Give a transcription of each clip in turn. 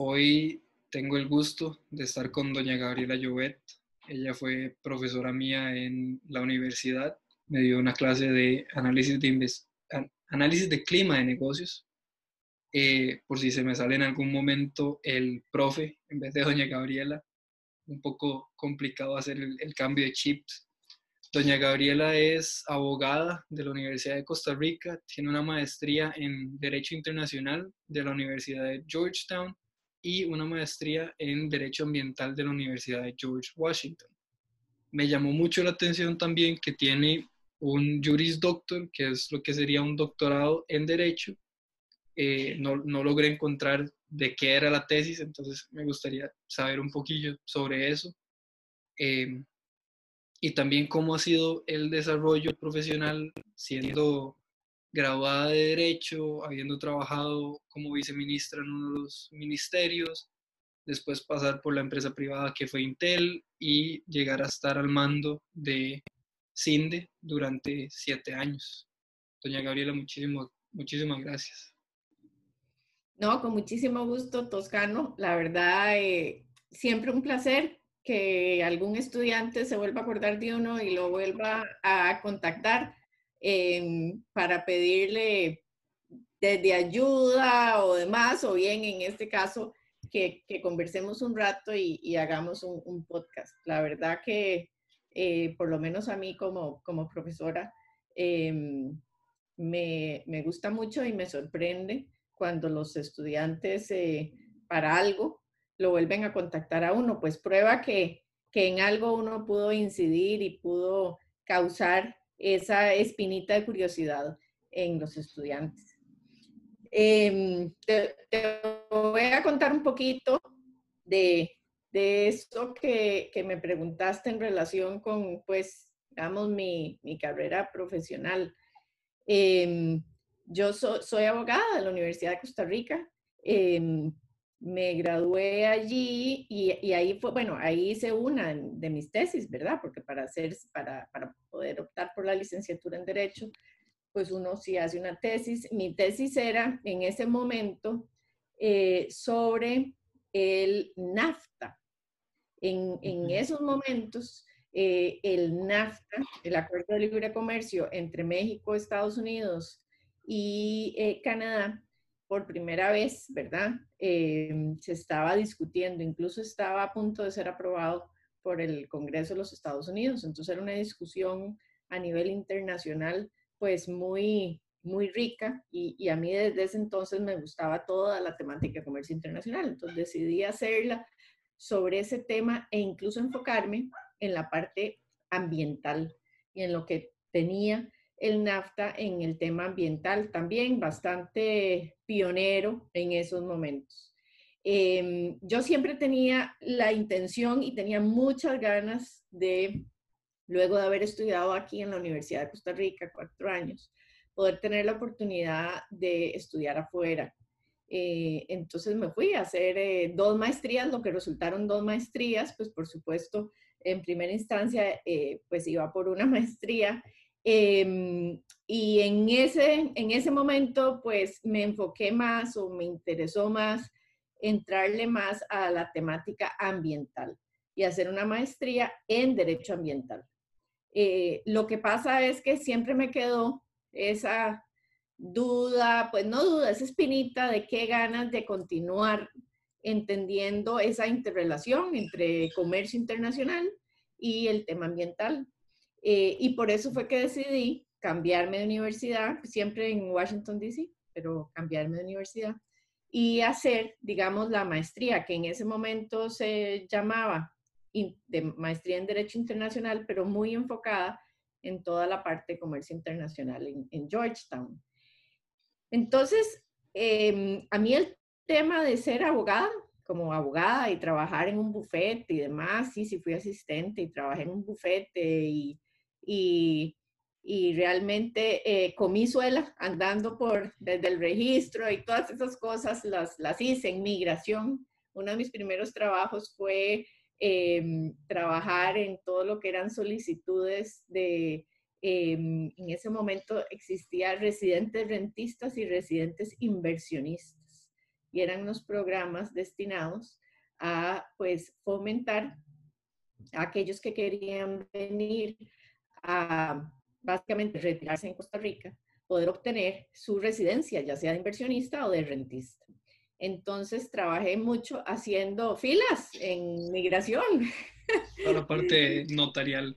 Hoy tengo el gusto de estar con doña Gabriela Llobet. Ella fue profesora mía en la universidad. Me dio una clase de análisis de, análisis de clima de negocios. Eh, por si se me sale en algún momento el profe en vez de doña Gabriela. Un poco complicado hacer el cambio de chips Doña Gabriela es abogada de la Universidad de Costa Rica, tiene una maestría en Derecho Internacional de la Universidad de Georgetown y una maestría en Derecho Ambiental de la Universidad de George Washington. Me llamó mucho la atención también que tiene un Juris Doctor, que es lo que sería un doctorado en Derecho. Eh, no, logré encontrar de qué era la tesis, entonces me gustaría saber un poquillo sobre eso. Eh, y también cómo ha sido el desarrollo profesional siendo graduada de Derecho, habiendo trabajado como viceministra en uno de los ministerios, después pasar por la empresa privada que fue Intel y llegar a estar al mando de CINDE durante siete años. Doña Gabriela, muchísimo, muchísimas gracias. No, con muchísimo gusto, Toscano. La verdad, eh, siempre un placer que algún estudiante se vuelva a acordar de uno y lo vuelva a contactar para pedirle desde ayuda o demás, o bien en este caso que, conversemos un rato y, hagamos un, podcast. La verdad que eh, por lo menos a mí como, como profesora em, me, me, gusta mucho y me sorprende cuando los estudiantes eh, para algo lo vuelven a contactar a uno, pues prueba que, en algo uno pudo incidir y pudo causar esa espinita de curiosidad en los estudiantes. Em, te, voy a contar un poquito de, de eso que, me preguntaste en relación con, pues, digamos, mi, carrera profesional. Em, yo soy abogada de la Universidad de Costa Rica. Em, me gradué allí y, ahí fue, bueno, ahí hice una de mis tesis, ¿verdad? Porque para, hacer, para, para poder optar por la licenciatura en Derecho, pues uno sí hace una tesis. Mi tesis era en ese momento eh, sobre el NAFTA. En, en esos momentos, eh, el NAFTA, el Acuerdo de Libre Comercio entre México, Estados Unidos y eh, Canadá, por primera vez, ¿verdad? Eh, se estaba discutiendo, incluso estaba a punto de ser aprobado por el Congreso de los Estados Unidos. Entonces era una discusión a nivel internacional, pues muy, muy rica y, a mí desde ese entonces me gustaba toda la temática de comercio internacional. Entonces decidí hacerla sobre ese tema e incluso enfocarme en la parte ambiental y en lo que tenía el NAFTA en el tema ambiental, también bastante pionero en esos momentos. Em, yo siempre tenía la intención y tenía muchas ganas de, luego de haber estudiado aquí en la Universidad de Costa Rica cuatro años, poder tener la oportunidad de estudiar afuera. Eh, entonces me fui a hacer eh, dos maestrías, lo que resultaron dos maestrías, pues por supuesto, en primera instancia, eh, pues iba por una maestría Em, y en ese, en ese momento, pues me enfoqué más o me interesó más entrarle más a la temática ambiental y hacer una maestría en derecho ambiental. Eh, lo que pasa es que siempre me quedó esa duda, pues no duda, esa espinita de qué ganas de continuar entendiendo esa interrelación entre comercio internacional y el tema ambiental. Eh, y por eso fue que decidí cambiarme de universidad, siempre en Washington, D.C., pero cambiarme de universidad y hacer, digamos, la maestría, que en ese momento se llamaba de maestría en Derecho Internacional, pero muy enfocada en toda la parte de comercio internacional en, Georgetown. Entonces, em, a mí el tema de ser abogada, como abogada y trabajar en un bufete y demás, sí, sí fui asistente y trabajé en un bufete y y, y realmente eh, comí suela andando por desde el registro y todas esas cosas las, las hice en migración. Uno de mis primeros trabajos fue em, trabajar en todo lo que eran solicitudes de, em, en ese momento existía residentes rentistas y residentes inversionistas. y eran unos programas destinados a pues fomentar a aquellos que querían venir a básicamente retirarse en Costa Rica, poder obtener su residencia, ya sea de inversionista o de rentista. Entonces trabajé mucho haciendo filas en migración. Para la parte notarial.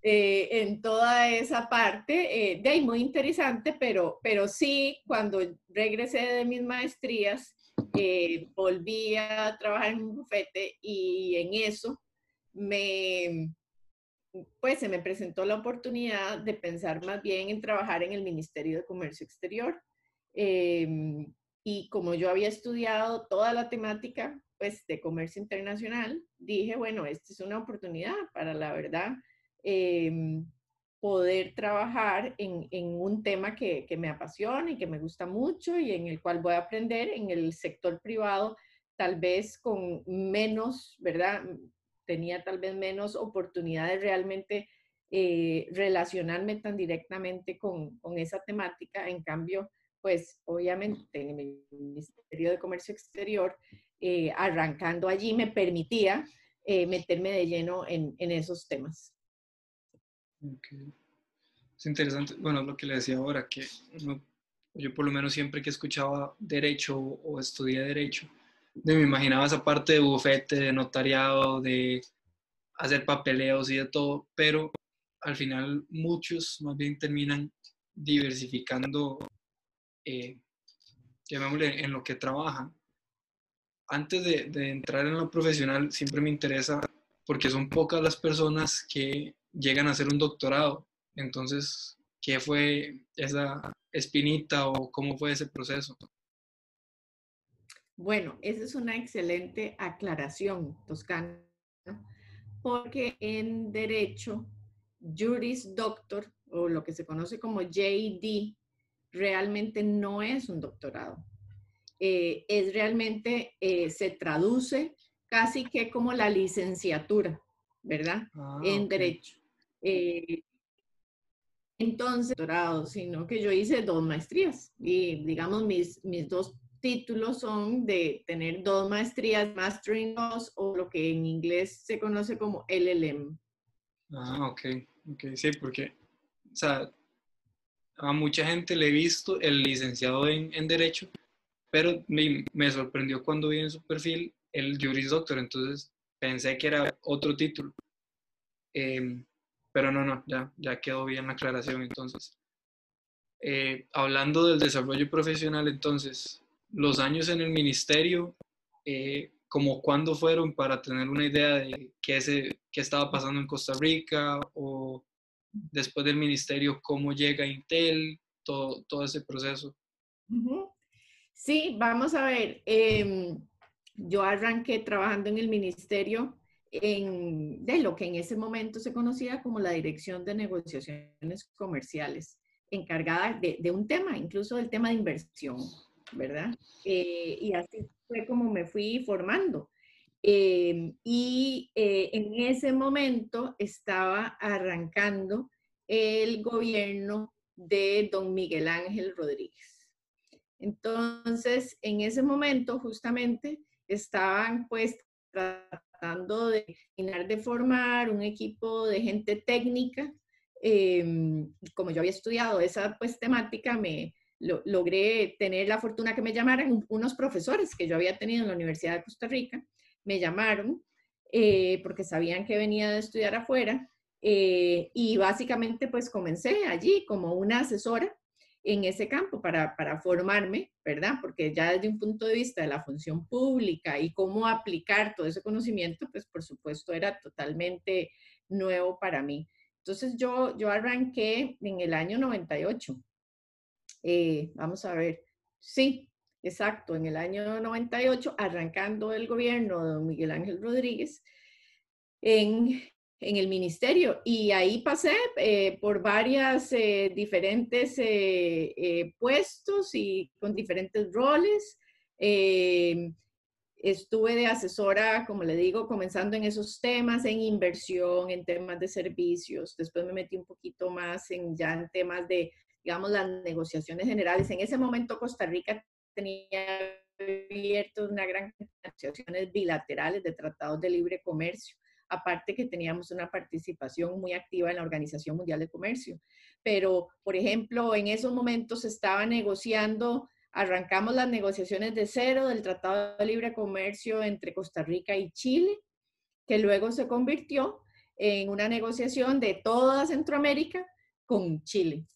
Eh, en toda esa parte, eh, de ahí muy interesante, pero, pero sí, cuando regresé de mis maestrías, eh, volví a trabajar en un bufete y en eso me, pues se me presentó la oportunidad de pensar más bien en trabajar en el Ministerio de Comercio Exterior. Em, y como yo había estudiado toda la temática pues, de comercio internacional, dije, bueno, esta es una oportunidad para la verdad em, poder trabajar en, un tema que, me apasiona y que me gusta mucho y en el cual voy a aprender en el sector privado, tal vez con menos, ¿verdad? Tenía tal vez menos oportunidades realmente eh, relacionarme tan directamente con, con, esa temática. En cambio, pues obviamente en el Ministerio de Comercio Exterior, eh, arrancando allí me permitía eh, meterme de lleno en, en esos temas. Es interesante, bueno, lo que le decía ahora, que yo por lo menos siempre que escuchaba derecho o estudié derecho, me imaginaba esa parte de bufete, de notariado, de hacer papeleos y de todo, pero al final muchos más bien terminan diversificando, eh, llamémosle, en lo que trabajan. Antes de, de entrar en lo profesional, siempre me interesa, porque son pocas las personas que llegan a hacer un doctorado. Entonces, ¿qué fue esa espinita o cómo fue ese proceso? Bueno, esa es una excelente aclaración, Toscano, porque en derecho, Juris Doctor, o lo que se conoce como JD, realmente no es un doctorado. Eh, es realmente, eh, se traduce casi que como la licenciatura, ¿verdad? Ah, en derecho. Eh, entonces, doctorado, sino que yo hice dos maestrías y digamos mis, mis dos títulos son de tener dos maestrías, Master in Laws o lo que en inglés se conoce como LLM. Ah, ok, ok, sí, porque, a mucha gente le he visto el licenciado en, en Derecho, pero me, me, sorprendió cuando vi en su perfil el Juris Doctor, entonces pensé que era otro título. Eh, pero no, no, ya, ya quedó bien la aclaración entonces. Eh, hablando del desarrollo profesional, entonces, los años en el ministerio, eh, como cuándo fueron para tener una idea de qué, se, qué estaba pasando en Costa Rica o después del ministerio, cómo llega Intel, todo, todo ese proceso. Sí, vamos a ver. Em, yo arranqué trabajando en el ministerio en, de lo que en ese momento se conocía como la Dirección de Negociaciones Comerciales, encargada de, un tema, incluso del tema de inversión, ¿verdad? Eh, y así fue como me fui formando. Eh, y eh, en ese momento estaba arrancando el gobierno de don Miguel Ángel Rodríguez. Entonces, en ese momento justamente estaban pues tratando de de formar un equipo de gente técnica. Como yo había estudiado esa pues temática, me logré tener la fortuna que me llamaran unos profesores que yo había tenido en la Universidad de Costa Rica. Me llamaron eh, porque sabían que venía de estudiar afuera eh, y básicamente pues comencé allí como una asesora en ese campo para, para, formarme, ¿verdad? Porque ya desde un punto de vista de la función pública y cómo aplicar todo ese conocimiento, pues por supuesto era totalmente nuevo para mí. Entonces yo, yo arranqué en el año 98. Eh, vamos a ver, sí, exacto, en el año 98, arrancando el gobierno de don Miguel Ángel Rodríguez, en en el ministerio y ahí pasé eh, por varias eh, diferentes puestos y con diferentes roles. estuve de asesora, como le digo, comenzando en esos temas, en inversión, en temas de servicios. Después me metí un poquito más en ya en temas de, digamos, las negociaciones generales. En ese momento Costa Rica tenía abierto una gran negociaciones bilaterales de tratados de libre comercio, aparte que teníamos una participación muy activa en la Organización Mundial de Comercio. Pero, por ejemplo, en esos momentos se estaba negociando, arrancamos las negociaciones de cero del Tratado de Libre Comercio entre Costa Rica y Chile, que luego se convirtió en una negociación de toda Centroamérica con Chile.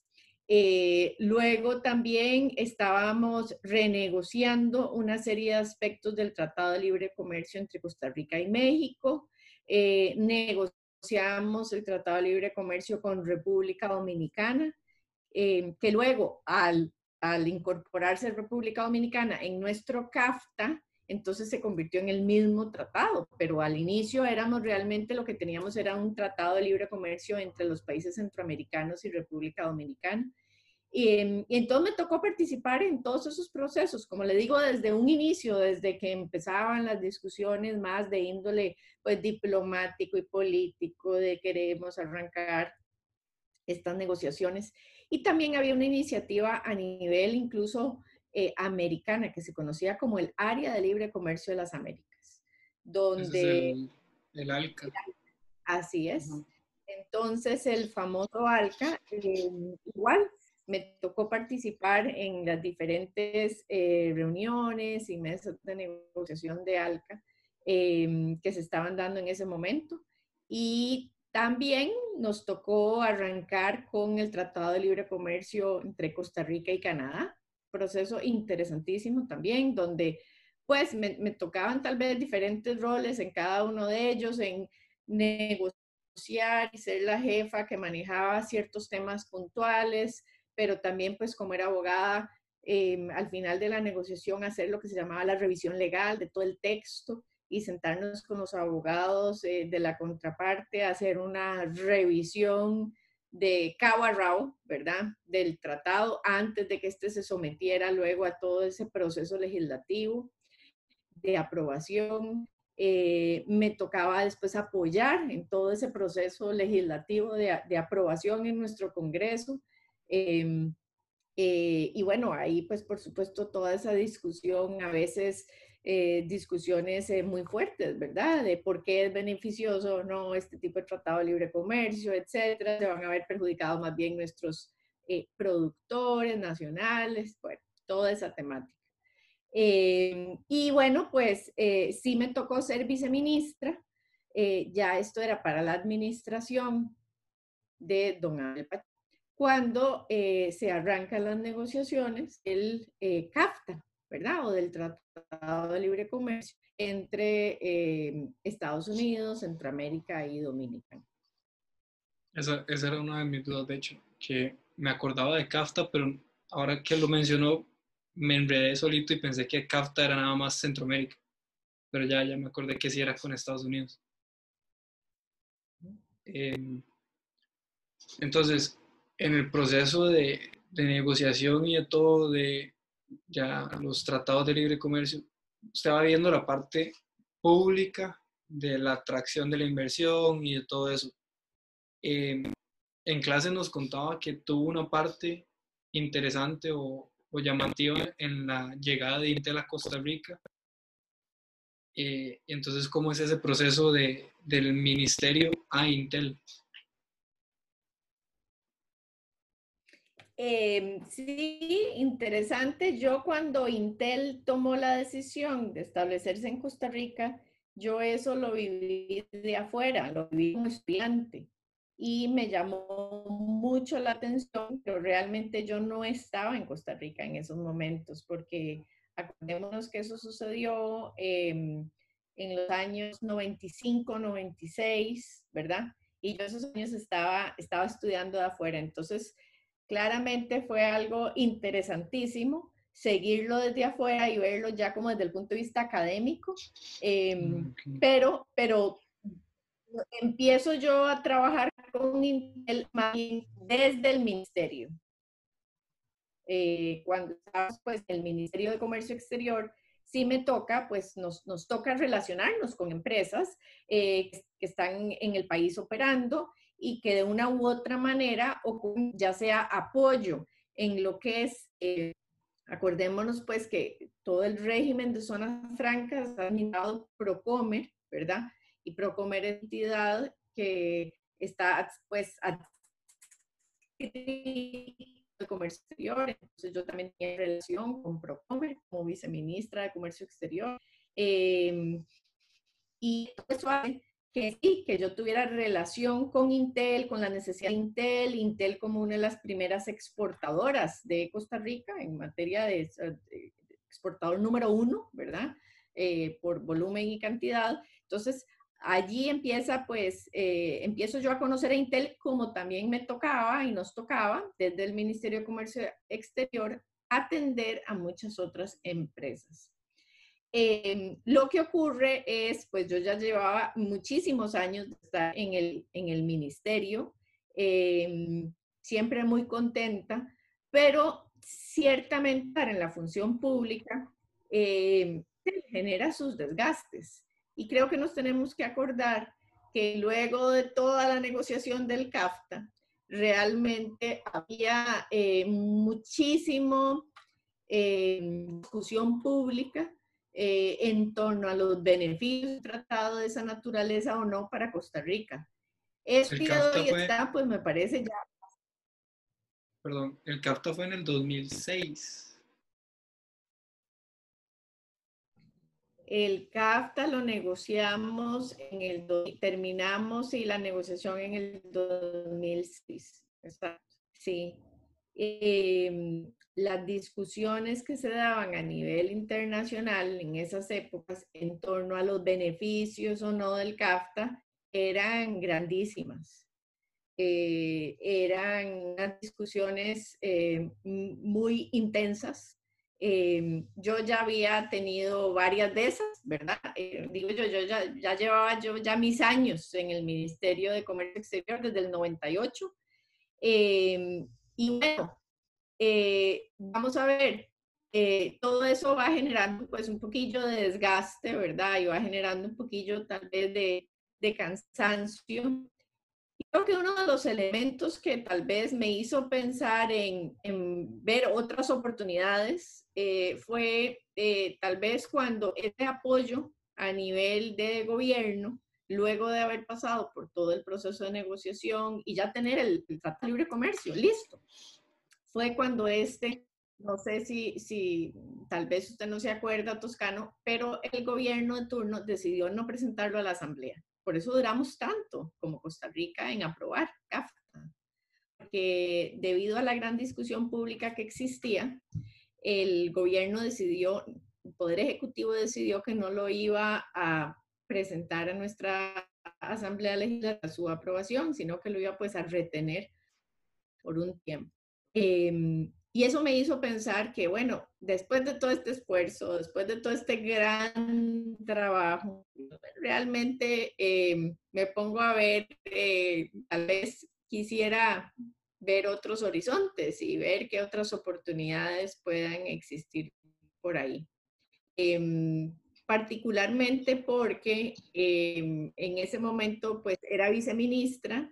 Eh, luego también estábamos renegociando una serie de aspectos del Tratado de Libre Comercio entre Costa Rica y México. Eh, negociamos el Tratado de Libre Comercio con República Dominicana, eh, que luego al, al incorporarse República Dominicana en nuestro CAFTA, entonces se convirtió en el mismo tratado, pero al inicio éramos realmente lo que teníamos era un tratado de libre comercio entre los países centroamericanos y República Dominicana. Y, entonces me tocó participar en todos esos procesos, como le digo, desde un inicio, desde que empezaban las discusiones más de índole pues, diplomático y político, de queremos arrancar estas negociaciones. Y también había una iniciativa a nivel incluso eh, americana que se conocía como el Área de Libre Comercio de las Américas, donde... el, ALCA. Así es. Entonces, el famoso ALCA, eh, igual me tocó participar en las diferentes eh, reuniones y mesas de negociación de ALCA que se estaban dando en ese momento. Y también nos tocó arrancar con el Tratado de Libre Comercio entre Costa Rica y Canadá, proceso interesantísimo también, donde pues me, tocaban tal vez diferentes roles en cada uno de ellos, en negociar y ser la jefa que manejaba ciertos temas puntuales, pero también pues como era abogada, em, al final de la negociación hacer lo que se llamaba la revisión legal de todo el texto y sentarnos con los abogados eh, de la contraparte, hacer una revisión de cabo a rabo, ¿verdad? Del tratado antes de que éste se sometiera luego a todo ese proceso legislativo de aprobación. Eh, me tocaba después apoyar en todo ese proceso legislativo de, aprobación en nuestro Congreso. Em, eh, y bueno, ahí pues por supuesto toda esa discusión a veces eh, discusiones eh, muy fuertes, ¿verdad? De por qué es beneficioso o no este tipo de tratado de libre comercio, etcétera. Se van a ver perjudicados más bien nuestros productores nacionales, bueno, toda esa temática. y bueno, pues sí me tocó ser viceministra. ya esto era para la administración de don Abel cuando se arrancan las negociaciones, el CAFTA, ¿verdad? O del Tratado de Libre Comercio entre eh, Estados Unidos, Centroamérica y Dominicana. Esa, esa, era una de mis dudas, de hecho, que me acordaba de CAFTA, pero ahora que lo mencionó, me enredé solito y pensé que CAFTA era nada más Centroamérica, pero ya, ya me acordé que sí era con Estados Unidos. Em, entonces, en el proceso de, de negociación y de todo de ya los tratados de libre comercio, usted va viendo la parte pública de la atracción de la inversión y de todo eso. Em, en clase nos contaba que tuvo una parte interesante o, llamativa en la llegada de Intel a Costa Rica. Eh, entonces, ¿cómo es ese proceso de, del ministerio a Intel? Em, sí, interesante. Yo cuando Intel tomó la decisión de establecerse en Costa Rica, yo eso lo viví de afuera, lo viví como estudiante y me llamó mucho la atención, pero realmente yo no estaba en Costa Rica en esos momentos, porque acordémonos que eso sucedió em, en los años 95, 96, ¿verdad? Y yo esos años estaba, estaba estudiando de afuera, entonces claramente fue algo interesantísimo seguirlo desde afuera y verlo ya como desde el punto de vista académico, em, pero, pero empiezo yo a trabajar con Intel desde el ministerio. Eh, cuando estamos pues en el Ministerio de Comercio Exterior, sí me toca, pues nos, nos toca relacionarnos con empresas eh, que están en el país operando y que de una u otra manera, ya sea apoyo en lo que es eh, Acordémonos pues que todo el régimen de zonas francas ha administrado Procomer, ¿verdad? Y Procomer es entidad que está pues de comercio exterior, entonces yo también tenía relación con Procomer como viceministra de comercio exterior. Em, y eso hace que sí, que yo tuviera relación con Intel, con la necesidad de Intel, Intel como una de las primeras exportadoras de Costa Rica en materia de, exportador número uno, ¿verdad? Eh, por volumen y cantidad. Entonces, allí empieza, pues, eh, empiezo yo a conocer a Intel como también me tocaba y nos tocaba desde el Ministerio de Comercio Exterior atender a muchas otras empresas. Em, lo que ocurre es, pues yo ya llevaba muchísimos años de estar en el, en el ministerio, em, siempre muy contenta, pero ciertamente estar en la función pública em, genera sus desgastes. Y creo que nos tenemos que acordar que luego de toda la negociación del CAFTA, realmente había eh, muchísimo discusión pública eh, en torno a los beneficios del tratado de esa naturaleza o no para Costa Rica. Este hoy está, pues me parece ya. Perdón, el CAFTA fue en el 2006. El CAFTA lo negociamos en el, terminamos y la negociación en el 2006. Exacto, sí. Eh, las discusiones que se daban a nivel internacional en esas épocas en torno a los beneficios o no del CAFTA eran grandísimas. Eh, eran unas discusiones eh, muy intensas. Eh, yo ya había tenido varias de esas, ¿verdad? digo yo, yo ya, ya, llevaba yo ya mis años en el Ministerio de Comercio Exterior desde el 98. y bueno, eh, vamos a ver, eh, todo eso va generando pues un poquillo de desgaste, ¿verdad? Y va generando un poquillo tal vez de, de cansancio. Creo que uno de los elementos que tal vez me hizo pensar en, en ver otras oportunidades eh, fue tal vez cuando este apoyo a nivel de gobierno, luego de haber pasado por todo el proceso de negociación y ya tener el, el Tratado de Libre Comercio listo, fue cuando este, no sé si, si tal vez usted no se acuerda, Toscano, pero el gobierno de turno decidió no presentarlo a la Asamblea. Por eso duramos tanto como Costa Rica en aprobar CAFTA, porque debido a la gran discusión pública que existía, el gobierno decidió, el Poder Ejecutivo decidió que no lo iba a presentar a nuestra Asamblea Legislativa su aprobación, sino que lo iba pues a retener por un tiempo. Em, y eso me hizo pensar que, bueno, después de todo este esfuerzo, después de todo este gran trabajo, realmente em, me pongo a ver, eh, tal vez quisiera ver otros horizontes y ver qué otras oportunidades puedan existir por ahí. Em, particularmente porque en ese momento pues era viceministra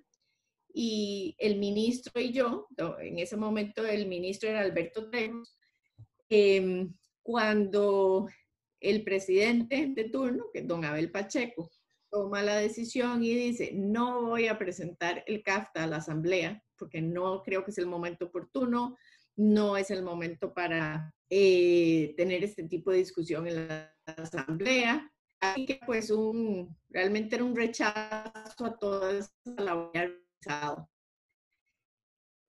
y el ministro y yo, en ese momento el ministro era Alberto Trejos, em, cuando el presidente de turno, que es don Abel Pacheco, toma la decisión y dice, no voy a presentar el CAFTA a la asamblea porque no creo que es el momento oportuno, no es el momento para eh, tener este tipo de discusión en la asamblea. Así que pues un, realmente era un rechazo a toda esa labor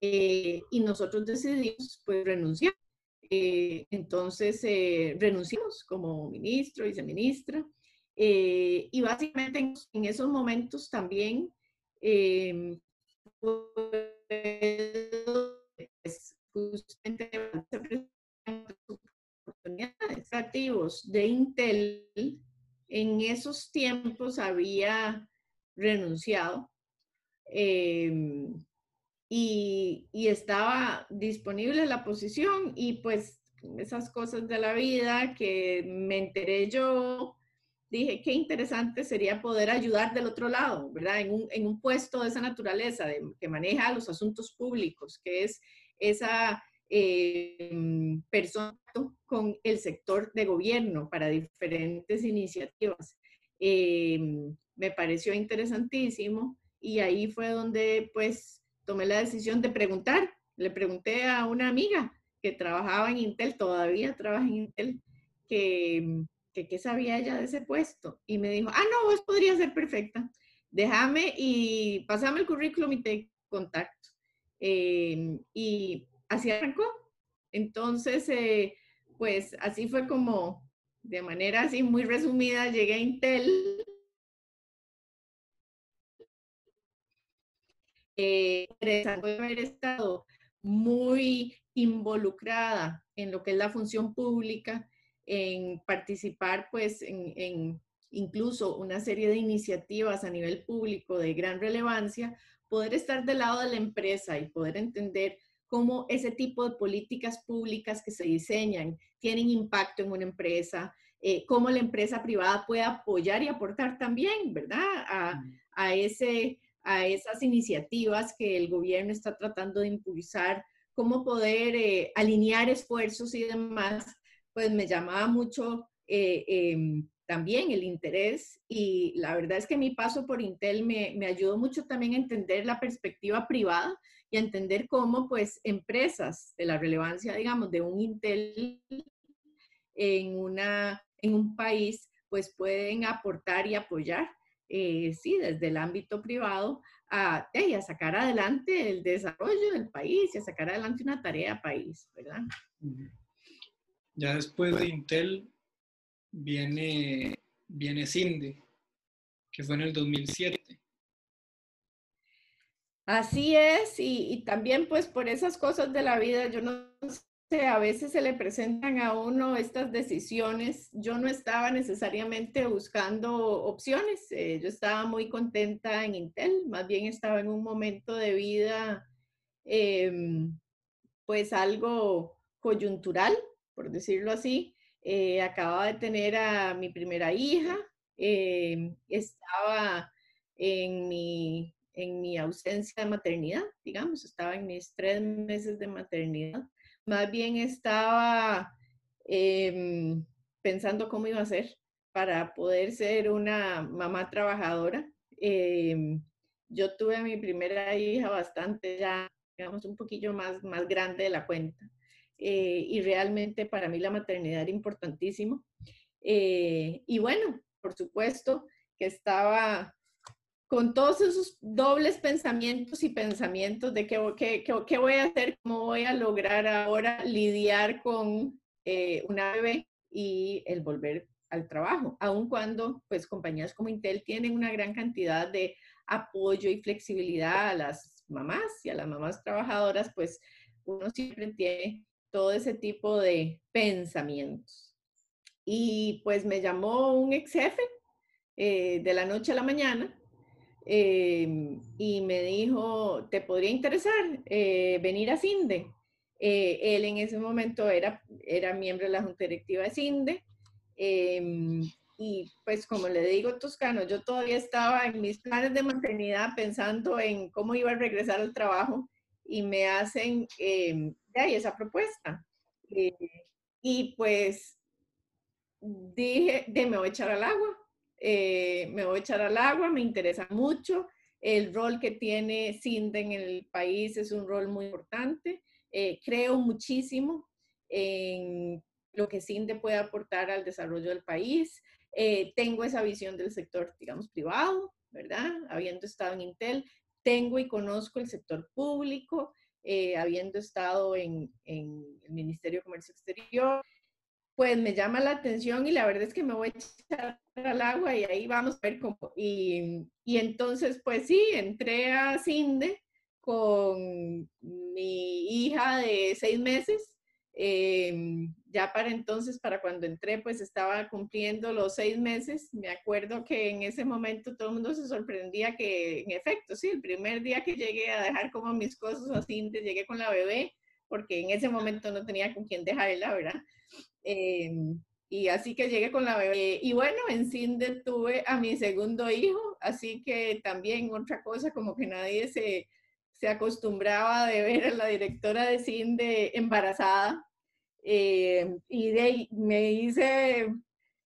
eh, y nosotros decidimos pues renunciar. Eh, entonces eh, renunciamos como ministro, viceministra, y básicamente en, esos momentos también pues, justamente oportunidades activos de Intel en esos tiempos había renunciado Em, y, estaba disponible la posición y pues esas cosas de la vida que me enteré yo, dije qué interesante sería poder ayudar del otro lado, ¿verdad? En un, en un puesto de esa naturaleza, que maneja los asuntos públicos, que es esa, eh, personas con el sector de gobierno para diferentes iniciativas. Eh, me pareció interesantísimo y ahí fue donde pues tomé la decisión de preguntar. Le pregunté a una amiga que trabajaba en Intel, todavía trabaja en Intel, que, qué sabía ella de ese puesto. Y me dijo, ah, no, vos podrías ser perfecta. Déjame y pasame el currículum y te contacto. Eh, y así arrancó. Entonces, eh, pues así fue como, de manera así muy resumida, llegué a Intel. Eh, haber estado muy involucrada en lo que es la función pública, en participar pues en, en incluso una serie de iniciativas a nivel público de gran relevancia, poder estar del lado de la empresa y poder entender cómo ese tipo de políticas públicas que se diseñan tienen impacto en una empresa, eh, cómo la empresa privada puede apoyar y aportar también, ¿verdad? A, mm. a, ese, a esas iniciativas que el gobierno está tratando de impulsar, cómo poder eh, alinear esfuerzos y demás, pues me llamaba mucho eh, em, también el interés y la verdad es que mi paso por Intel me, me ayudó mucho también a entender la perspectiva privada y entender cómo pues empresas de la relevancia, digamos, de un Intel en, una, en un país, pues pueden aportar y apoyar, eh, sí, desde el ámbito privado a, a sacar adelante el desarrollo del país y a sacar adelante una tarea país, ¿verdad? Ya después de Intel viene, viene Cinde, que fue en el 2007. Así es, y, también pues por esas cosas de la vida, yo no sé, a veces se le presentan a uno estas decisiones. Yo no estaba necesariamente buscando opciones, eh, yo estaba muy contenta en Intel, más bien estaba en un momento de vida em, pues algo coyuntural, por decirlo así. Eh, acababa de tener a mi primera hija, em, estaba en mi en mi ausencia de maternidad, digamos, estaba en mis tres meses de maternidad. Más bien estaba em, pensando cómo iba a ser para poder ser una mamá trabajadora. Em, yo tuve a mi primera hija bastante ya, digamos, un poquillo más, más grande de la cuenta. Eh, y realmente para mí la maternidad era importantísimo. Eh, y bueno, por supuesto que estaba con todos esos dobles pensamientos y pensamientos de qué, qué, qué, voy a hacer, cómo voy a lograr ahora lidiar con eh, una bebé y el volver al trabajo, aun cuando pues compañías como Intel tienen una gran cantidad de apoyo y flexibilidad a las mamás y a las mamás trabajadoras, pues uno siempre tiene todo ese tipo de pensamientos. Y pues me llamó un ex jefe eh, de la noche a la mañana Em, y me dijo, ¿te podría interesar eh, venir a CINDE? Eh, él en ese momento era, era miembro de la Junta Directiva de CINDE. Em, y pues como le digo, Toscano, yo todavía estaba en mis planes de maternidad pensando en cómo iba a regresar al trabajo y me hacen eh, ahí esa propuesta. Eh, y pues dije, de me voy a echar al agua. Eh, me voy a echar al agua, me interesa mucho. El rol que tiene CINDE en el país es un rol muy importante. Eh, creo muchísimo en lo que CINDE puede aportar al desarrollo del país. Eh, tengo esa visión del sector, digamos, privado, ¿verdad? Habiendo estado en Intel, tengo y conozco el sector público, habiendo estado en, en, el Ministerio de Comercio Exterior, pues me llama la atención y la verdad es que me voy a echar al agua y ahí vamos a ver cómo. Y, y entonces, pues sí, entré a CINDE con mi hija de seis meses. Em, ya para entonces, para cuando entré, pues estaba cumpliendo los seis meses. Me acuerdo que en ese momento todo el mundo se sorprendía que, en efecto, sí, el primer día que llegué a dejar como mis cosas a CINDE, llegué con la bebé, porque en ese momento no tenía con quién dejarla, ¿verdad? Em, y así que llegué con la bebé. Y bueno, en Cinde tuve a mi segundo hijo, así que también otra cosa como que nadie se, se acostumbraba de ver a la directora de CINDE embarazada eh, y de me hice,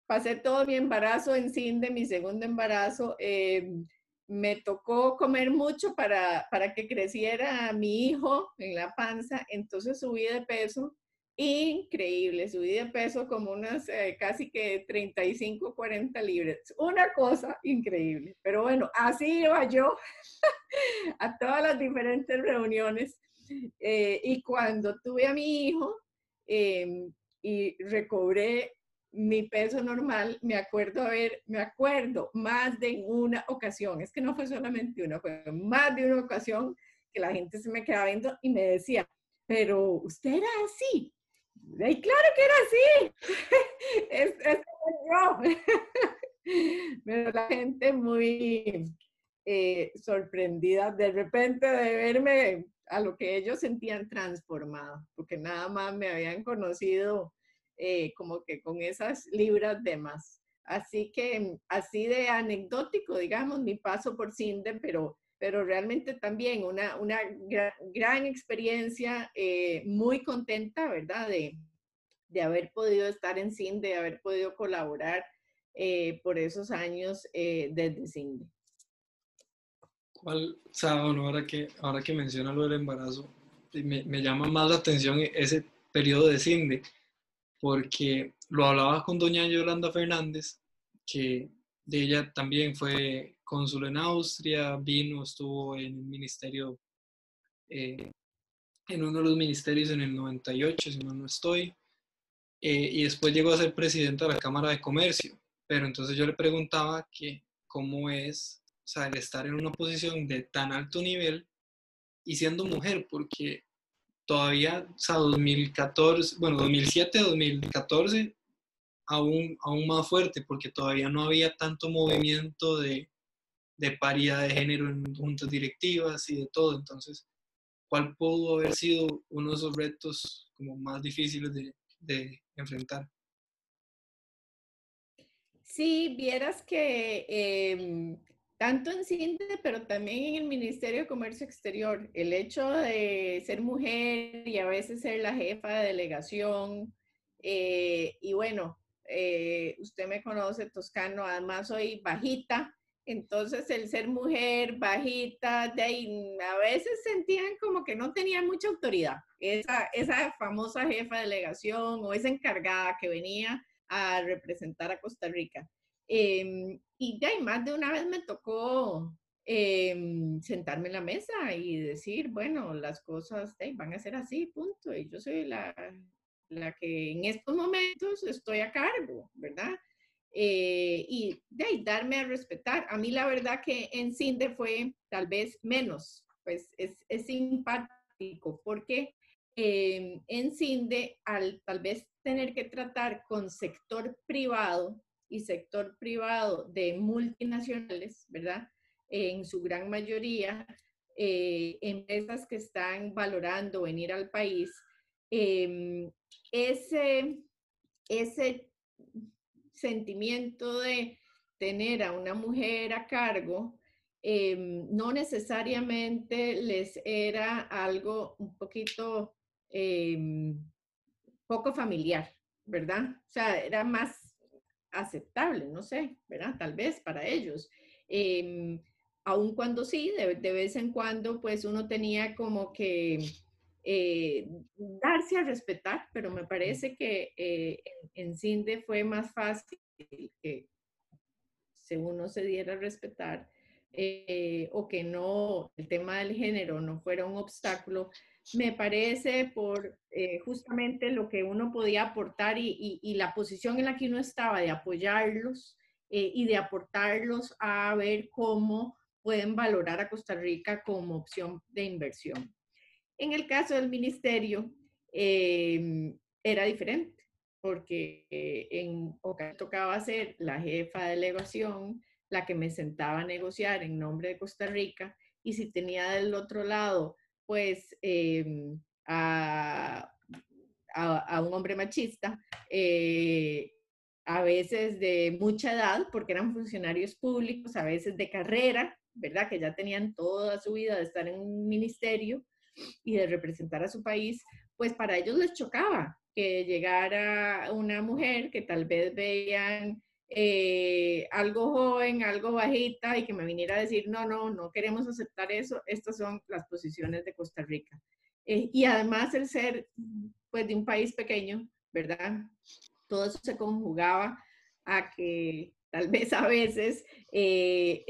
pasé todo mi embarazo en CINDE, mi segundo embarazo. Eh, me tocó comer mucho para, para que creciera mi hijo en la panza, entonces subí de peso increíble, subí de peso como unas eh, casi que 35, 40 libras, una cosa increíble, pero bueno, así iba yo a todas las diferentes reuniones eh, y cuando tuve a mi hijo em, y recobré mi peso normal, me acuerdo ver, me acuerdo más de una ocasión, es que no fue solamente una, fue más de una ocasión que la gente se me quedaba viendo y me decía, pero usted era así, y claro que era así. es, es yo. Pero la gente muy eh, sorprendida de repente de verme a lo que ellos sentían transformado, porque nada más me habían conocido eh, como que con esas libras de más. Así que así de anecdótico, digamos, mi paso por CINDE, pero pero realmente también una, una gran, experiencia, eh, muy contenta, ¿verdad? De, de, haber podido estar en CINDE, de haber podido colaborar eh, por esos años eh, desde CINDE. ¿Cuál, o ahora que, ahora que menciona lo del embarazo, me, me llama más la atención ese periodo de CINDE, porque lo hablaba con doña Yolanda Fernández, que de ella también fue cónsul en Austria, vino, estuvo en el ministerio, eh, en uno de los ministerios en el 98, si no, no estoy, eh, y después llegó a ser presidente de la Cámara de Comercio. Pero entonces yo le preguntaba que cómo es o sea, el estar en una posición de tan alto nivel y siendo mujer, porque todavía, o sea, 2014, bueno, 2007, 2014, aún, aún más fuerte, porque todavía no había tanto movimiento de, de paridad de género en juntas directivas y de todo. Entonces, ¿cuál pudo haber sido uno de esos retos como más difíciles de, enfrentar? Sí, vieras que em, tanto en CINDE, pero también en el Ministerio de Comercio Exterior, el hecho de ser mujer y a veces ser la jefa de delegación, eh, y bueno, eh, usted me conoce, Toscano, además soy bajita, entonces, el ser mujer bajita, de ahí, a veces sentían como que no tenían mucha autoridad. Esa, esa famosa jefa de delegación o esa encargada que venía a representar a Costa Rica. Em, y de ahí, más de una vez me tocó em, sentarme en la mesa y decir, bueno, las cosas van a ser así, punto. Y yo soy la, la que en estos momentos estoy a cargo, ¿verdad? Eh, y de ahí, darme a respetar. A mí la verdad que en CINDE fue tal vez menos, pues es, es simpático porque eh, en CINDE al tal vez tener que tratar con sector privado y sector privado de multinacionales, ¿verdad? En su gran mayoría, eh, empresas que están valorando venir al país, ese, ese sentimiento de tener a una mujer a cargo, em, no necesariamente les era algo un poquito em, poco familiar, ¿verdad? O sea, era más aceptable, no sé, ¿verdad? Tal vez para ellos. Eh, aun cuando sí, de, vez en cuando, pues uno tenía como que eh, darse a respetar, pero me parece que eh, en, CINDE fue más fácil que según uno se diera a respetar eh, o que no, el tema del género no fuera un obstáculo, me parece por justamente lo que uno podía aportar y, y, la posición en la que uno estaba de apoyarlos y de aportarlos a ver cómo pueden valorar a Costa Rica como opción de inversión. En el caso del ministerio em, era diferente, porque eh, en ocasión tocaba ser la jefa de delegación, la que me sentaba a negociar en nombre de Costa Rica, y si tenía del otro lado, pues, em, a, un hombre machista, eh, a veces de mucha edad, porque eran funcionarios públicos, a veces de carrera, ¿verdad? Que ya tenían toda su vida de estar en un ministerio y de representar a su país, pues para ellos les chocaba que llegara una mujer que tal vez veían eh, algo joven, algo bajita y que me viniera a decir, no, no, no queremos aceptar eso, estas son las posiciones de Costa Rica. Eh, y además el ser pues de un país pequeño, ¿verdad? Todo eso se conjugaba a que tal vez a veces eh,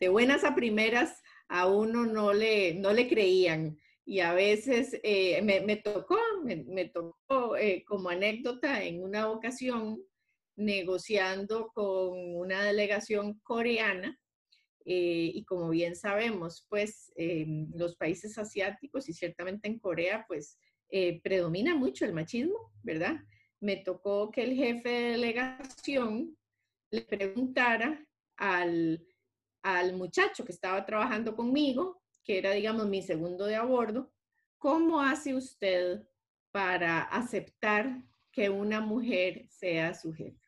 de buenas a primeras a uno no le, no le creían. Y a veces me, me, tocó, me, me tocó como anécdota en una ocasión, negociando con una delegación coreana eh, y como bien sabemos, pues en los países asiáticos y ciertamente en Corea, pues eh, predomina mucho el machismo, ¿verdad? Me tocó que el jefe de delegación le preguntara al, al muchacho que estaba trabajando conmigo, que era, digamos, mi segundo de a bordo, ¿cómo hace usted para aceptar que una mujer sea su jefe?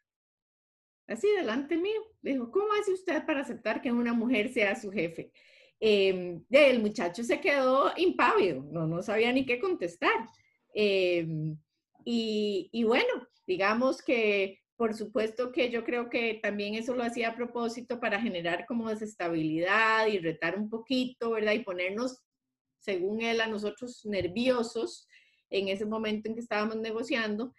así delante mío. Dijo, ¿cómo hace usted para aceptar que una mujer sea su jefe? Eh, el muchacho se quedó impávido, no, no sabía ni qué contestar. Em, y, bueno, digamos que por supuesto que yo creo que también eso lo hacía a propósito para generar como desestabilidad y retar un poquito, ¿verdad? Y ponernos, según él, a nosotros nerviosos en ese momento en que estábamos negociando.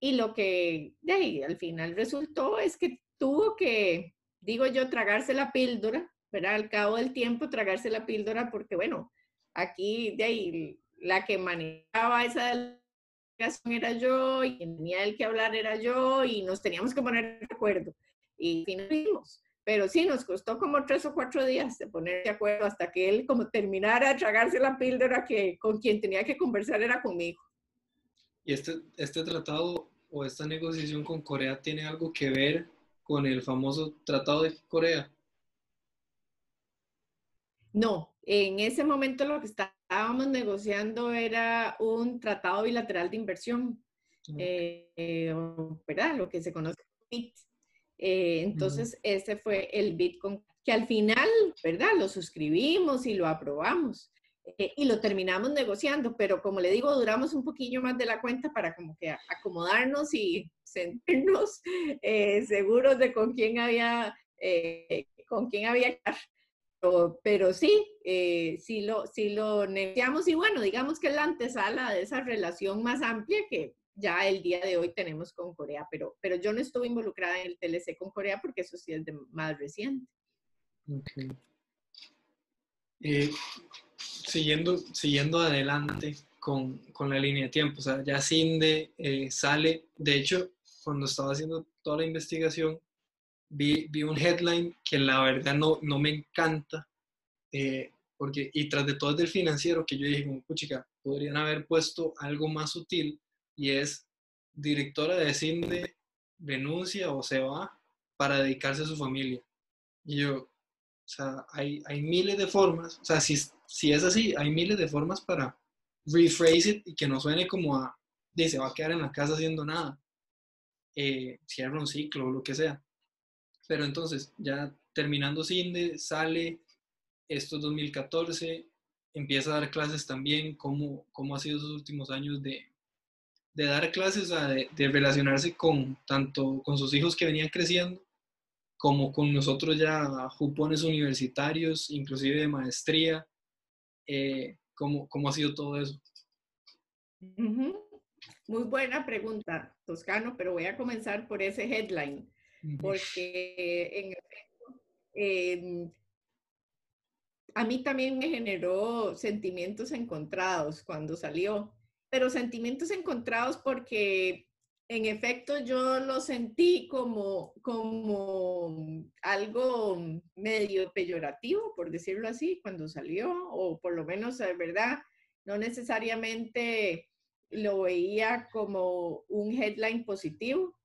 Y lo que de ahí, al final resultó es que tuvo que, digo yo, tragarse la píldora, ¿verdad? Al cabo del tiempo, tragarse la píldora, porque bueno, aquí de ahí la que manejaba esa era yo y tenía el que hablar era yo y nos teníamos que poner de acuerdo. Y finalizamos. Pero sí, nos costó como tres o cuatro días de poner de acuerdo hasta que él como terminara de tragarse la píldora que con quien tenía que conversar era conmigo. Y este, este tratado o esta negociación con Corea tiene algo que ver con el famoso Tratado de Corea? No, en ese momento lo que estábamos negociando era un tratado bilateral de inversión, eh, ¿verdad? Lo que se conoce como BIT. Eh, entonces, ese fue el BIT con, que al final, ¿verdad? Lo suscribimos y lo aprobamos. Eh, y lo terminamos negociando, pero como le digo, duramos un poquillo más de la cuenta para como que acomodarnos y sentirnos eh, seguros de con quién había, eh, con quién había pero, sí, sí, lo, sí lo negociamos y bueno, digamos que es la antesala de esa relación más amplia que ya el día de hoy tenemos con Corea, pero, pero yo no estuve involucrada en el TLC con Corea porque eso sí es de más reciente. Okay siguiendo, siguiendo adelante con, con, la línea de tiempo, o sea, ya Cinde eh, sale, de hecho, cuando estaba haciendo toda la investigación, vi, vi un headline que la verdad no, no me encanta, eh, porque, y tras de todo es del financiero, que yo dije, como, puchica, podrían haber puesto algo más sutil, y es, directora de Cinde renuncia o se va para dedicarse a su familia. Y yo, o sea, hay, hay miles de formas, o sea, si, si es así, hay miles de formas para rephrase it y que no suene como a, dice, va a quedar en la casa haciendo nada. Eh, cierra un ciclo o lo que sea. Pero entonces, ya terminando CINDE, sale esto 2014, empieza a dar clases también, cómo, cómo ha sido esos últimos años de, de dar clases, de, de, relacionarse con tanto con sus hijos que venían creciendo, como con nosotros ya jupones universitarios, inclusive de maestría, eh, ¿cómo, ¿cómo, ha sido todo eso? Muy buena pregunta, Toscano, pero voy a comenzar por ese headline, porque en efecto, em, a mí también me generó sentimientos encontrados cuando salió, pero sentimientos encontrados porque en efecto, yo lo sentí como, como algo medio peyorativo, por decirlo así, cuando salió, o por lo menos, de verdad, no necesariamente lo veía como un headline positivo.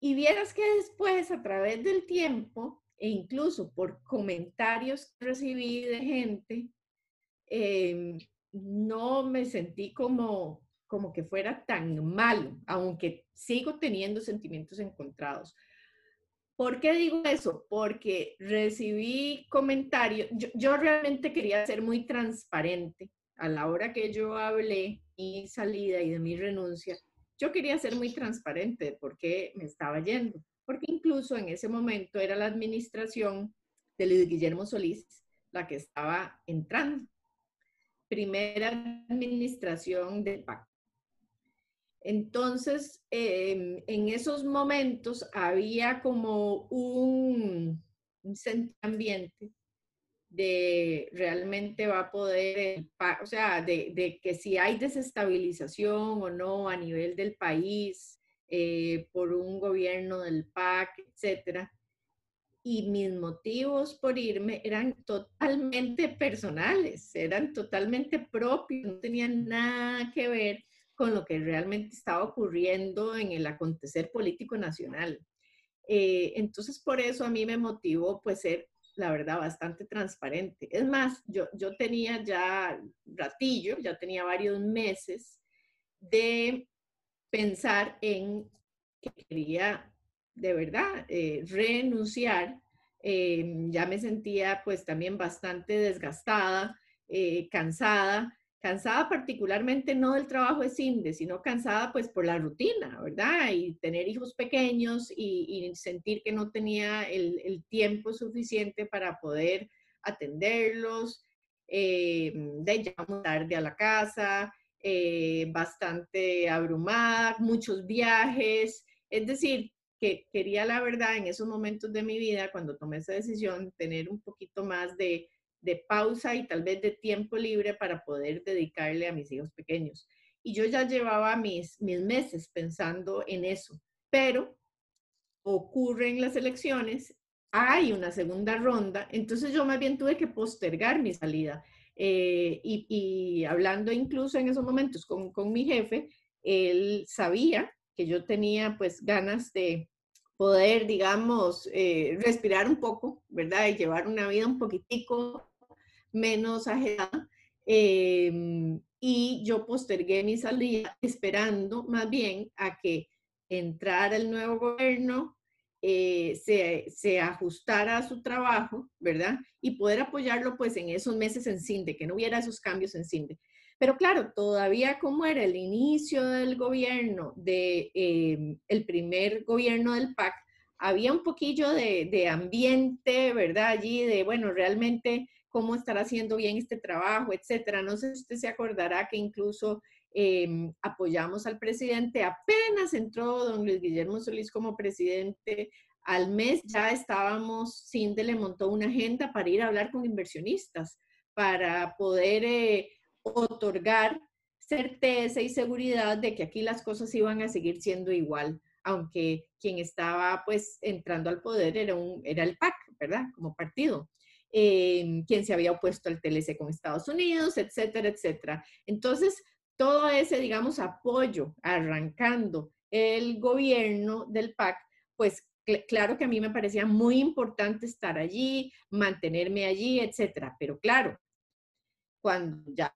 Y vieras que después, a través del tiempo, e incluso por comentarios que recibí de gente, em, no me sentí como, como que fuera tan malo, aunque sigo teniendo sentimientos encontrados. ¿Por qué digo eso? Porque recibí comentarios, yo, realmente quería ser muy transparente a la hora que yo hablé mi salida y de mi renuncia, yo quería ser muy transparente de por qué me estaba yendo, porque incluso en ese momento era la administración de Luis Guillermo Solís la que estaba entrando. Primera administración del PAC. Entonces, em, en esos momentos había como un, un ambiente de realmente va a poder, o sea, de, que si hay desestabilización o no a nivel del país eh, por un gobierno del PAC, etcétera. Y mis motivos por irme eran totalmente personales, eran totalmente propios, no tenían nada que ver con lo que realmente estaba ocurriendo en el acontecer político nacional. Eh, entonces, por eso a mí me motivó pues ser, la verdad, bastante transparente. Es más, yo, yo tenía ya ratillo, ya tenía varios meses de pensar en que quería de verdad eh, renunciar. Eh, ya me sentía pues también bastante desgastada, cansada cansada particularmente no del trabajo de CINDE, sino cansada pues por la rutina, ¿verdad? Y tener hijos pequeños y, sentir que no tenía el, tiempo suficiente para poder atenderlos, eh, de llegar tarde a la casa, eh, bastante abrumada, muchos viajes, es decir, que quería la verdad en esos momentos de mi vida, cuando tomé esa decisión, tener un poquito más de de pausa y tal vez de tiempo libre para poder dedicarle a mis hijos pequeños. Y yo ya llevaba mis, mis meses pensando en eso, pero ocurren las elecciones, hay una segunda ronda, entonces yo más bien tuve que postergar mi salida. Eh, y, hablando incluso en esos momentos con, con mi jefe, él sabía que yo tenía pues ganas de poder, digamos, eh, respirar un poco, ¿verdad? Y llevar una vida un poquitico menos agitada. Em, y yo postergué mi salida esperando más bien a que entrara el nuevo gobierno, eh, se, se, ajustara a su trabajo, ¿verdad? Y poder apoyarlo pues en esos meses en CINDE, que no hubiera esos cambios en CINDE. Pero claro, todavía como era el inicio del gobierno, de em, el primer gobierno del PAC, había un poquillo de, de ambiente, ¿verdad? Allí de, bueno, realmente cómo estar haciendo bien este trabajo, etcétera. No sé si usted se acordará que incluso em, apoyamos al presidente, apenas entró don Luis Guillermo Solís como presidente, al mes ya estábamos, Cinde le montó una agenda para ir a hablar con inversionistas, para poder eh, otorgar certeza y seguridad de que aquí las cosas iban a seguir siendo igual, aunque quien estaba pues entrando al poder era, un, era el PAC, ¿verdad? Como partido. Eh, quién se había opuesto al TLC con Estados Unidos, etcétera, etcétera. Entonces, todo ese, digamos, apoyo arrancando el gobierno del PAC, pues claro que a mí me parecía muy importante estar allí, mantenerme allí, etcétera. Pero claro, cuando ya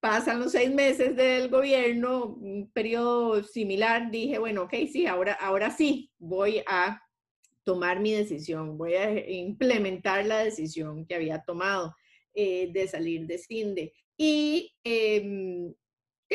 pasan los seis meses del gobierno, un periodo similar, dije, bueno, ok, sí, ahora, ahora sí, voy a tomar mi decisión, voy a implementar la decisión que había tomado eh, de salir de CINDE. Y eh,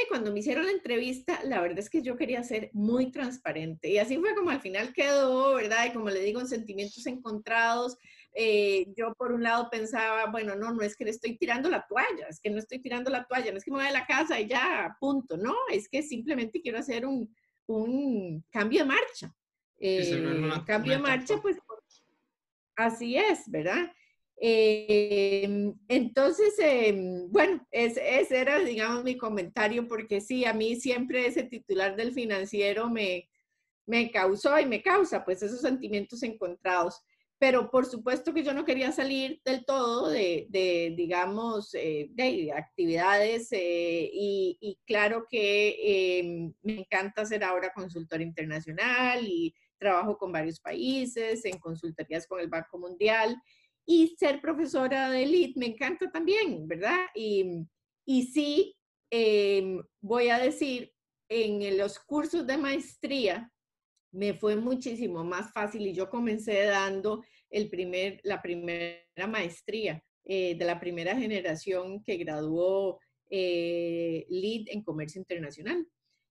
cuando me hicieron la entrevista, la verdad es que yo quería ser muy transparente. Y así fue como al final quedó, ¿verdad? Y como le digo, en sentimientos encontrados. Eh, yo por un lado pensaba, bueno, no, no es que le estoy tirando la toalla, es que no estoy tirando la toalla, no es que me voy a la casa y ya, punto, no, es que simplemente quiero hacer un, un cambio de marcha. Eh, cambio de marcha, pues así es, ¿verdad? Em, entonces, em, bueno, ese, era, digamos, mi comentario, porque sí, a mí siempre ese titular del financiero me, me causó y me causa, pues, esos sentimientos encontrados. Pero por supuesto que yo no quería salir del todo de, de digamos, eh, de actividades eh, y, y, claro que em, me encanta ser ahora consultor internacional y trabajo con varios países, en consultorías con el Banco Mundial y ser profesora de elite me encanta también, ¿verdad? Y, y sí, em, voy a decir, en los cursos de maestría me fue muchísimo más fácil y yo comencé dando el primer, la primera maestría eh, de la primera generación que graduó eh, en Comercio Internacional.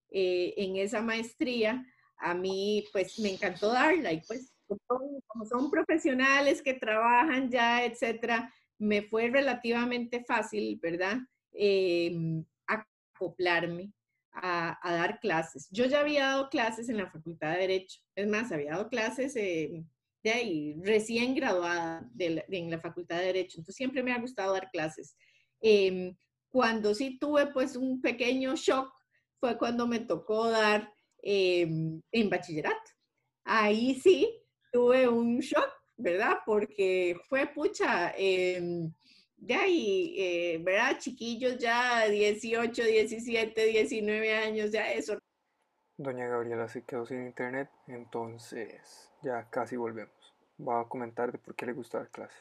Eh, en esa maestría, a mí pues me encantó darla y pues como son profesionales que trabajan ya, etcétera, me fue relativamente fácil, ¿verdad? acoplarme a, dar clases. Yo ya había dado clases en la Facultad de Derecho, es más, había dado clases eh, de ahí, recién graduada en la Facultad de Derecho, entonces siempre me ha gustado dar clases. Em, cuando sí tuve pues un pequeño shock fue cuando me tocó dar em, en bachillerato. Ahí sí tuve un shock, ¿verdad? Porque fue pucha. Em, ya y, eh, ¿verdad? Chiquillos ya 18, 17, 19 años, ya eso. Doña Gabriela se quedó sin internet, entonces ya casi volvemos. Va a comentar de por qué le gusta dar clases.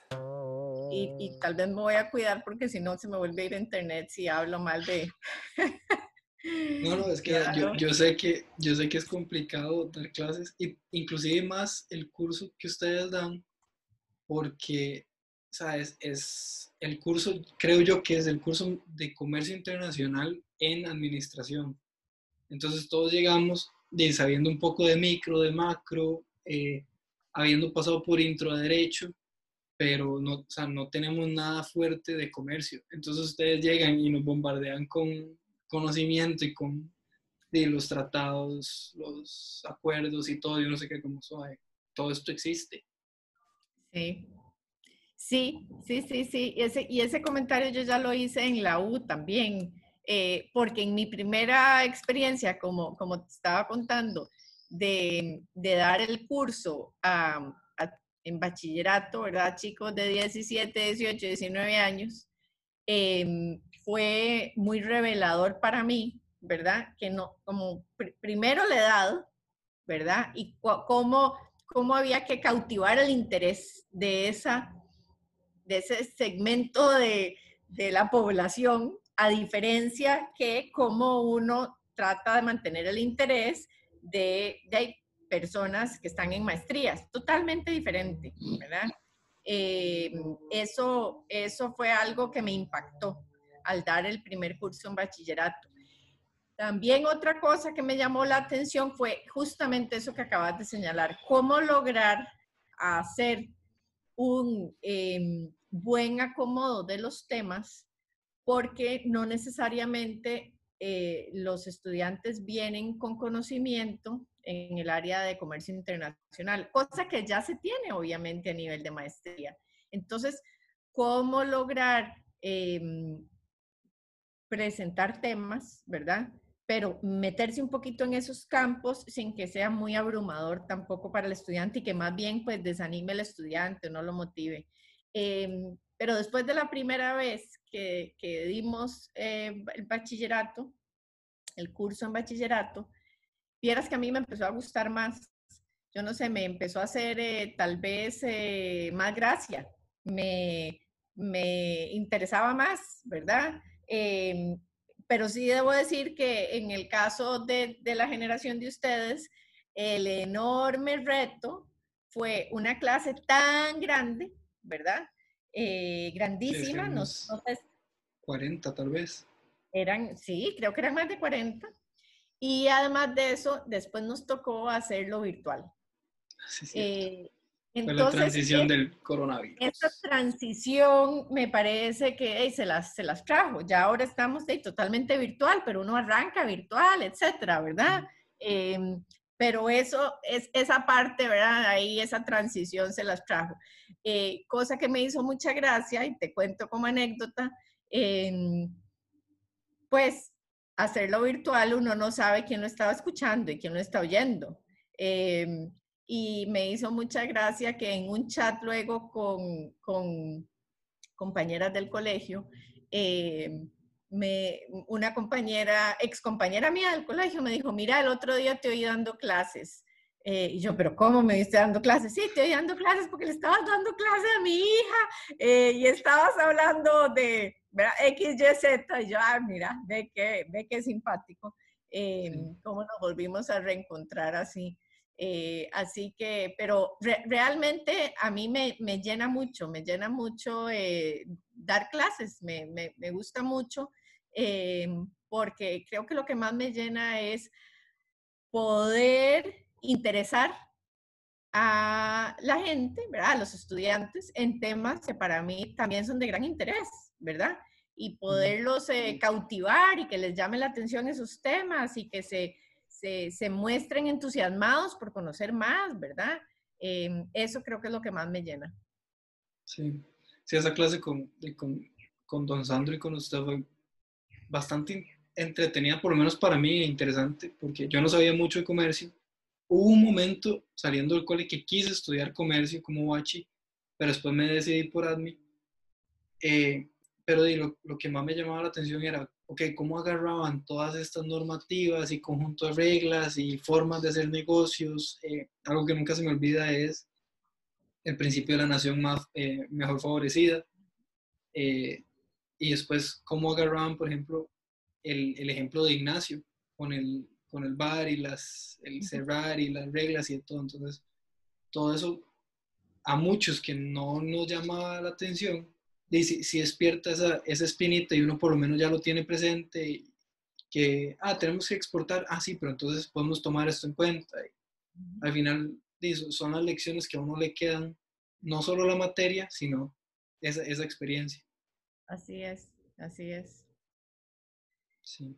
Y, y tal vez me voy a cuidar porque si no se me vuelve a ir a internet si hablo mal de... No, no, es que yo, yo, sé que yo sé que es complicado dar clases, y inclusive más el curso que ustedes dan, porque ¿sabes? Es el curso, creo yo que es el curso de comercio internacional en administración. Entonces todos llegamos de, sabiendo un poco de micro, de macro, eh, habiendo pasado por intro de derecho, pero no, o sea, no tenemos nada fuerte de comercio. Entonces ustedes llegan y nos bombardean con conocimiento y con los tratados, los acuerdos y todo, yo no sé qué, como suave. Todo esto existe. Sí, Sí, sí, sí, sí. Y ese, y ese comentario yo ya lo hice en la U también, eh, porque en mi primera experiencia, como, como te estaba contando, de, de dar el curso en bachillerato, ¿verdad? Chicos de 17, 18, 19 años, em, fue muy revelador para mí, ¿verdad? Que no, como primero la edad, ¿verdad? Y cómo, cómo había que cautivar el interés de esa de ese segmento de, la población, a diferencia que como uno trata de mantener el interés de, personas que están en maestrías, totalmente diferente, ¿verdad? Eh, eso, eso fue algo que me impactó al dar el primer curso en bachillerato. También otra cosa que me llamó la atención fue justamente eso que acabas de señalar, cómo lograr hacer un em, buen acomodo de los temas porque no necesariamente eh, los estudiantes vienen con conocimiento en el área de comercio internacional, cosa que ya se tiene obviamente a nivel de maestría. Entonces, ¿cómo lograr em, presentar temas, verdad? pero meterse un poquito en esos campos sin que sea muy abrumador tampoco para el estudiante y que más bien pues desanime al estudiante, no lo motive. Em, pero después de la primera vez que, que dimos eh, el bachillerato, el curso en bachillerato, vieras que a mí me empezó a gustar más. Yo no sé, me empezó a hacer eh, tal vez eh, más gracia, me, me interesaba más, ¿verdad? Em, pero sí debo decir que en el caso de, de, la generación de ustedes, el enorme reto fue una clase tan grande, ¿verdad? Eh, grandísima. Nos, 40 tal vez. Eran, sí, creo que eran más de 40. Y además de eso, después nos tocó hacerlo virtual. Sí, sí. Entonces, la transición eh, del coronavirus. Esta transición me parece que se, las, se las trajo. Ya ahora estamos totalmente virtual, pero uno arranca virtual, etcétera, ¿verdad? Em, pero eso es esa parte, ¿verdad? Ahí esa transición se las trajo. Eh, cosa que me hizo mucha gracia y te cuento como anécdota, pues hacerlo virtual uno no sabe quién lo estaba escuchando y quién lo está oyendo. Eh, y me hizo mucha gracia que en un chat luego con, con compañeras del colegio, eh, me, una compañera, ex compañera mía del colegio me dijo, mira, el otro día te oí dando clases. Eh, y yo, pero ¿cómo me viste dando clases? Sí, te oí dando clases porque le estabas dando clases a mi hija eh, y estabas hablando de X, Y, Z. Y yo, ah, mira, ve que, ve que simpático. cómo nos volvimos a reencontrar así. Eh, así que, pero realmente a mí me, me, llena mucho, me llena mucho dar clases, me, me, me gusta mucho, eh, porque creo que lo que más me llena es poder interesar a la gente, ¿verdad? A los estudiantes en temas que para mí también son de gran interés, ¿verdad? Y poderlos cautivar y que les llame la atención esos temas y que se se, muestren entusiasmados por conocer más, ¿verdad? Em, eso creo que es lo que más me llena. Sí, sí esa clase con, con, con don Sandro y con usted fue bastante entretenida, por lo menos para mí, e interesante, porque yo no sabía mucho de comercio. Hubo un momento saliendo del cole que quise estudiar comercio como bachi, pero después me decidí por ADMI. Eh, pero lo, lo, que más me llamaba la atención era ok, cómo agarraban todas estas normativas y conjunto de reglas y formas de hacer negocios. Eh, algo que nunca se me olvida es el principio de la nación más, eh, mejor favorecida. Eh, y después, cómo agarraban, por ejemplo, el, el, ejemplo de Ignacio con el, con el bar y las, el cerrar y las reglas y todo. Entonces, todo eso a muchos que no nos llamaba la atención, si, si despierta esa, esa espinita y uno por lo menos ya lo tiene presente, que, ah, tenemos que exportar, ah, sí, pero entonces podemos tomar esto en cuenta. al final, son las lecciones que a uno le quedan, no solo la materia, sino esa, esa experiencia. Así es, así es. Sí.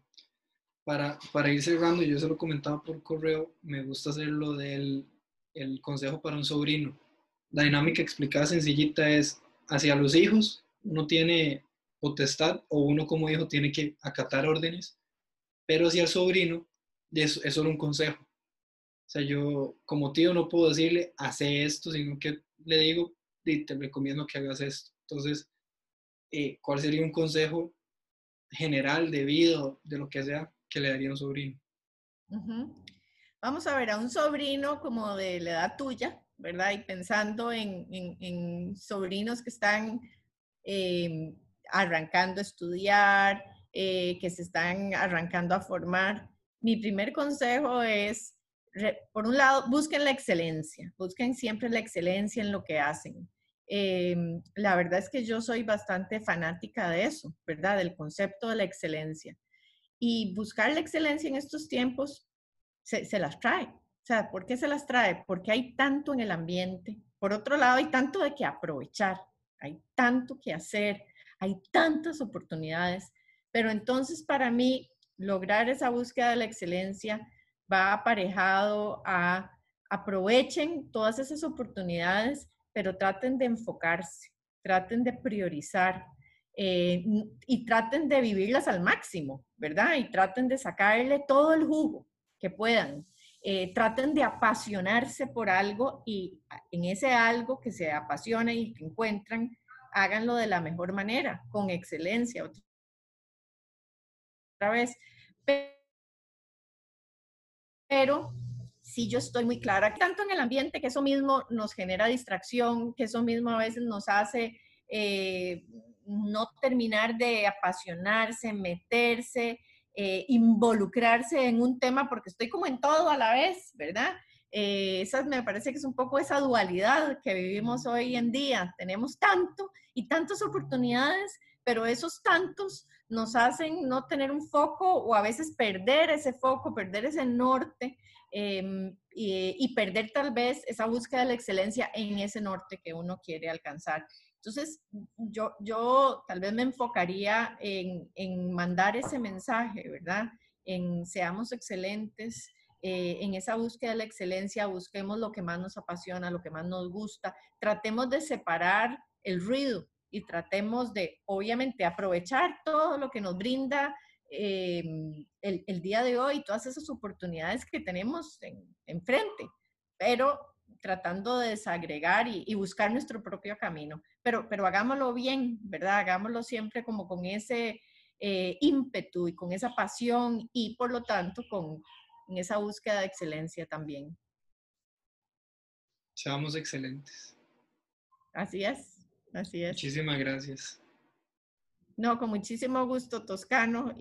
Para, para ir cerrando, yo se lo comentaba por correo, me gusta hacer lo del el consejo para un sobrino. La dinámica explicada sencillita es hacia los hijos, uno tiene potestad o uno como hijo tiene que acatar órdenes, pero hacia el sobrino es, es solo un consejo. O sea, yo como tío no puedo decirle, hace esto, sino que le digo, te recomiendo que hagas esto. Entonces, eh, ¿cuál sería un consejo general de vida, de lo que sea, que le daría un sobrino? Vamos a ver, a un sobrino como de la edad tuya, ¿verdad? Y pensando en, sobrinos que están eh, arrancando a estudiar, eh, que se están arrancando a formar, mi primer consejo es, por un lado, busquen la excelencia, busquen siempre la excelencia en lo que hacen. Em, la verdad es que yo soy bastante fanática de eso, ¿verdad? Del concepto de la excelencia. Y buscar la excelencia en estos tiempos se, las trae, o sea, ¿por qué se las trae? Porque hay tanto en el ambiente. Por otro lado, hay tanto de que aprovechar, hay tanto que hacer, hay tantas oportunidades. Pero entonces, para mí, lograr esa búsqueda de la excelencia va aparejado a aprovechen todas esas oportunidades, pero traten de enfocarse, traten de priorizar eh, y traten de vivirlas al máximo, ¿verdad? Y traten de sacarle todo el jugo que puedan. Eh, traten de apasionarse por algo y en ese algo que se apasiona y que encuentran, háganlo de la mejor manera, con excelencia. Otra vez. Pero si yo estoy muy clara, tanto en el ambiente que eso mismo nos genera distracción, que eso mismo a veces nos hace eh, no terminar de apasionarse, meterse, eh, involucrarse en un tema porque estoy como en todo a la vez, ¿verdad? Eh, esa me parece que es un poco esa dualidad que vivimos hoy en día. Tenemos tanto y tantas oportunidades, pero esos tantos nos hacen no tener un foco o a veces perder ese foco, perder ese norte em, y, y, perder tal vez esa búsqueda de la excelencia en ese norte que uno quiere alcanzar. Entonces, yo, yo tal vez me enfocaría en, en mandar ese mensaje, ¿verdad? En seamos excelentes, eh, en esa búsqueda de la excelencia, busquemos lo que más nos apasiona, lo que más nos gusta, tratemos de separar el ruido y tratemos de, obviamente, aprovechar todo lo que nos brinda eh, el, el, día de hoy, todas esas oportunidades que tenemos enfrente, en pero tratando de desagregar y, buscar nuestro propio camino. Pero, pero hagámoslo bien, ¿verdad? Hagámoslo siempre como con ese eh, ímpetu y con esa pasión y por lo tanto con esa búsqueda de excelencia también. Seamos excelentes. Así es, así es. Muchísimas gracias. No, con muchísimo gusto, Toscano.